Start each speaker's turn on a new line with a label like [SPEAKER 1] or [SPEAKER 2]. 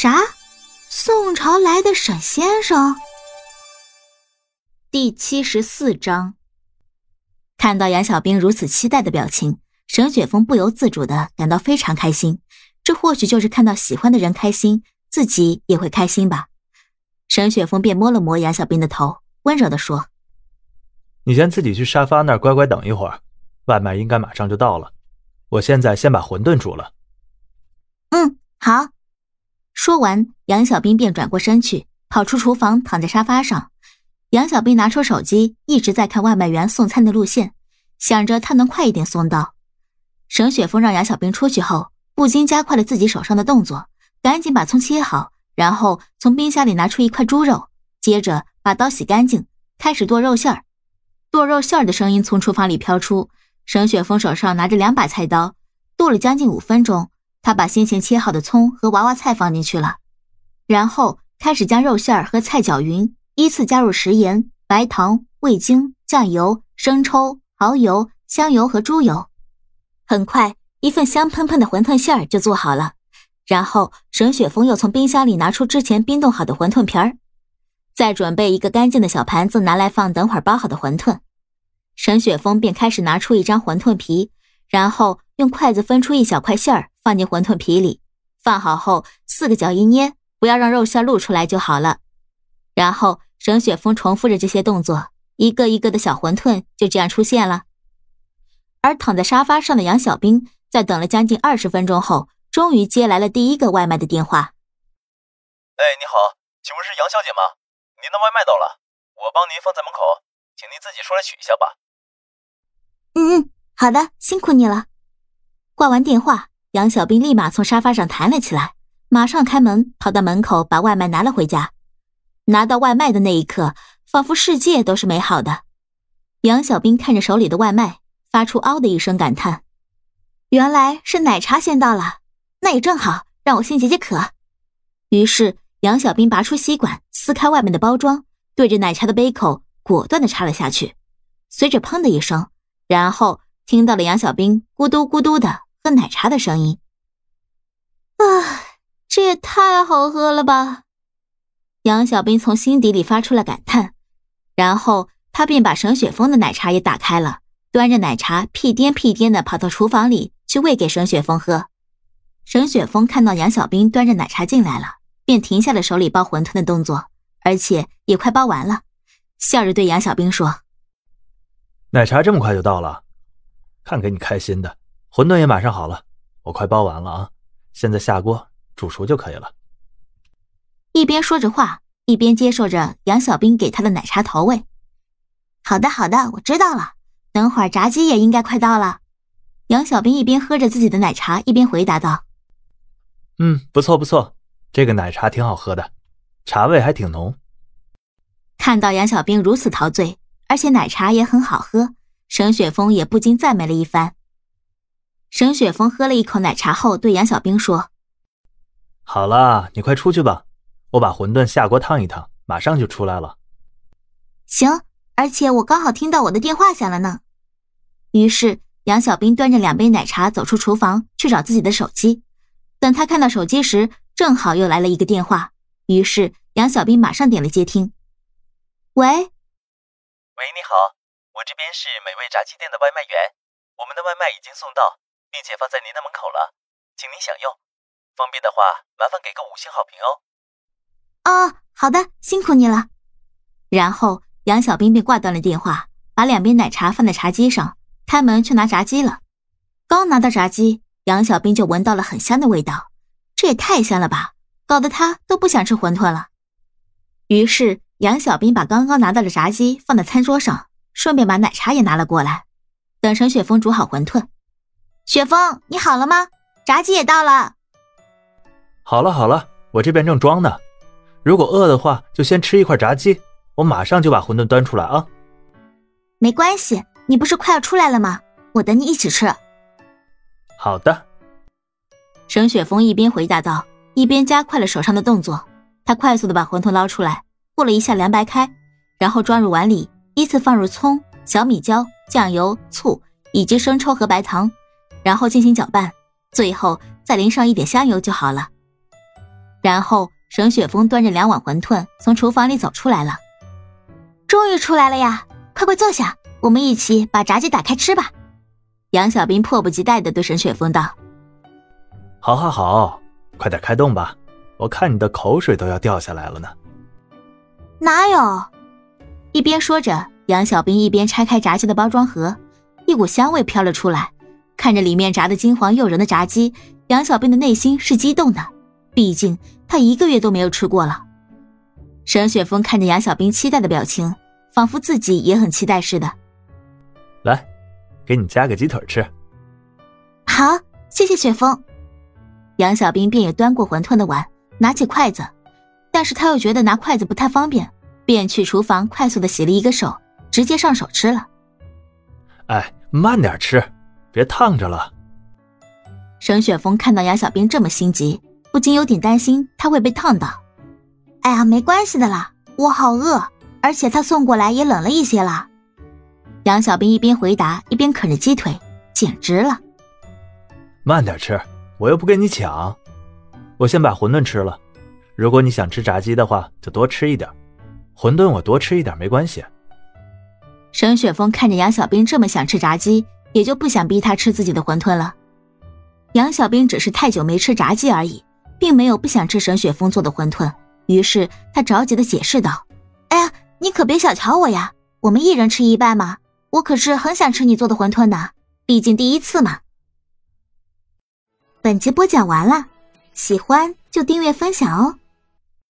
[SPEAKER 1] 啥？宋朝来的沈先生？第七十四章。看到杨小兵如此期待的表情，沈雪峰不由自主的感到非常开心。这或许就是看到喜欢的人开心，自己也会开心吧。沈雪峰便摸了摸杨小兵的头，温柔的说：“
[SPEAKER 2] 你先自己去沙发那儿乖乖等一会儿，外卖应该马上就到了。我现在先把馄饨煮了。”
[SPEAKER 1] 嗯，好。说完，杨小兵便转过身去，跑出厨房，躺在沙发上。杨小兵拿出手机，一直在看外卖员送餐的路线，想着他能快一点送到。沈雪峰让杨小兵出去后，不禁加快了自己手上的动作，赶紧把葱切好，然后从冰箱里拿出一块猪肉，接着把刀洗干净，开始剁肉馅儿。剁肉馅儿的声音从厨房里飘出，沈雪峰手上拿着两把菜刀，剁了将近五分钟。他把先前切好的葱和娃娃菜放进去了，然后开始将肉馅儿和菜搅匀，依次加入食盐、白糖、味精、酱油、生抽、蚝油、香油和猪油。很快，一份香喷喷的馄饨馅儿就做好了。然后，沈雪峰又从冰箱里拿出之前冰冻好的馄饨皮儿，再准备一个干净的小盘子拿来放等会儿包好的馄饨。沈雪峰便开始拿出一张馄饨皮，然后用筷子分出一小块馅儿。放进馄饨皮里，放好后四个角一捏，不要让肉馅露出来就好了。然后沈雪峰重复着这些动作，一个一个的小馄饨就这样出现了。而躺在沙发上的杨小兵在等了将近二十分钟后，终于接来了第一个外卖的电话。
[SPEAKER 3] 哎，你好，请问是杨小姐吗？您的外卖到了，我帮您放在门口，请您自己出来取一下吧。
[SPEAKER 1] 嗯嗯，好的，辛苦你了。挂完电话。杨小兵立马从沙发上弹了起来，马上开门，跑到门口把外卖拿了回家。拿到外卖的那一刻，仿佛世界都是美好的。杨小兵看着手里的外卖，发出“嗷”的一声感叹：“原来是奶茶先到了，那也正好，让我先解解渴。”于是，杨小兵拔出吸管，撕开外面的包装，对着奶茶的杯口果断的插了下去。随着“砰”的一声，然后听到了杨小兵咕嘟咕嘟的。喝奶茶的声音，啊，这也太好喝了吧！杨小兵从心底里发出了感叹，然后他便把沈雪峰的奶茶也打开了，端着奶茶屁颠屁颠的跑到厨房里去喂给沈雪峰喝。沈雪峰看到杨小兵端着奶茶进来了，便停下了手里包馄饨的动作，而且也快包完了，笑着对杨小兵说：“
[SPEAKER 2] 奶茶这么快就到了，看给你开心的。”馄饨也马上好了，我快包完了啊！现在下锅煮熟就可以了。
[SPEAKER 1] 一边说着话，一边接受着杨小兵给他的奶茶投喂。好的，好的，我知道了。等会儿炸鸡也应该快到了。杨小兵一边喝着自己的奶茶，一边回答道：“
[SPEAKER 2] 嗯，不错不错，这个奶茶挺好喝的，茶味还挺浓。”
[SPEAKER 1] 看到杨小兵如此陶醉，而且奶茶也很好喝，沈雪峰也不禁赞美了一番。沈雪峰喝了一口奶茶后，对杨小兵说：“
[SPEAKER 2] 好了，你快出去吧，我把馄饨下锅烫一烫，马上就出来了。”
[SPEAKER 1] 行，而且我刚好听到我的电话响了呢。于是杨小兵端着两杯奶茶走出厨房去找自己的手机。等他看到手机时，正好又来了一个电话。于是杨小兵马上点了接听：“喂，喂，
[SPEAKER 3] 你好，我这边是美味炸鸡店的外卖员，我们的外卖已经送到。”并且放在您的门口了，请您享用。方便的话，麻烦给个五星好评哦。
[SPEAKER 1] 哦，好的，辛苦你了。然后杨小兵便挂断了电话，把两杯奶茶放在茶几上，开门去拿炸鸡了。刚拿到炸鸡，杨小兵就闻到了很香的味道，这也太香了吧，搞得他都不想吃馄饨了。于是杨小兵把刚刚拿到的炸鸡放在餐桌上，顺便把奶茶也拿了过来，等陈雪峰煮好馄饨。雪峰，你好了吗？炸鸡也到了。
[SPEAKER 2] 好了好了，我这边正装呢。如果饿的话，就先吃一块炸鸡。我马上就把馄饨端出来啊。
[SPEAKER 1] 没关系，你不是快要出来了吗？我等你一起吃。
[SPEAKER 2] 好的。
[SPEAKER 1] 沈雪峰一边回答道，一边加快了手上的动作。他快速的把馄饨捞出来，过了一下凉白开，然后装入碗里，依次放入葱、小米椒、酱油、醋以及生抽和白糖。然后进行搅拌，最后再淋上一点香油就好了。然后沈雪峰端着两碗馄饨从厨房里走出来了。
[SPEAKER 4] 终于出来了呀！快快坐下，我们一起把炸鸡打开吃吧。
[SPEAKER 1] 杨小兵迫不及待的对沈雪峰道：“
[SPEAKER 2] 好，好，好，快点开动吧，我看你的口水都要掉下来了呢。”
[SPEAKER 4] 哪有？
[SPEAKER 1] 一边说着，杨小兵一边拆开炸鸡的包装盒，一股香味飘了出来。看着里面炸的金黄诱人的炸鸡，杨小兵的内心是激动的，毕竟他一个月都没有吃过了。沈雪峰看着杨小兵期待的表情，仿佛自己也很期待似的。
[SPEAKER 2] 来，给你加个鸡腿吃。
[SPEAKER 4] 好，谢谢雪峰。
[SPEAKER 1] 杨小兵便也端过馄饨的碗，拿起筷子，但是他又觉得拿筷子不太方便，便去厨房快速的洗了一个手，直接上手吃了。
[SPEAKER 2] 哎，慢点吃，别烫着了。
[SPEAKER 1] 沈雪峰看到杨小兵这么心急，不禁有点担心他会被烫到。
[SPEAKER 4] 哎呀，没关系的啦，我好饿，而且他送过来也冷了一些了。
[SPEAKER 1] 杨小兵一边回答一边啃着鸡腿，简直了。
[SPEAKER 2] 慢点吃，我又不跟你抢。我先把馄饨吃了，如果你想吃炸鸡的话，就多吃一点。馄饨我多吃一点没关系。
[SPEAKER 1] 沈雪峰看着杨小兵这么想吃炸鸡，也就不想逼他吃自己的馄饨了。杨小兵只是太久没吃炸鸡而已，并没有不想吃沈雪峰做的馄饨。于是他着急的解释道：“
[SPEAKER 4] 哎呀，你可别小瞧我呀，我们一人吃一半嘛。我可是很想吃你做的馄饨的，毕竟第一次嘛。”
[SPEAKER 1] 本集播讲完了，喜欢就订阅分享哦。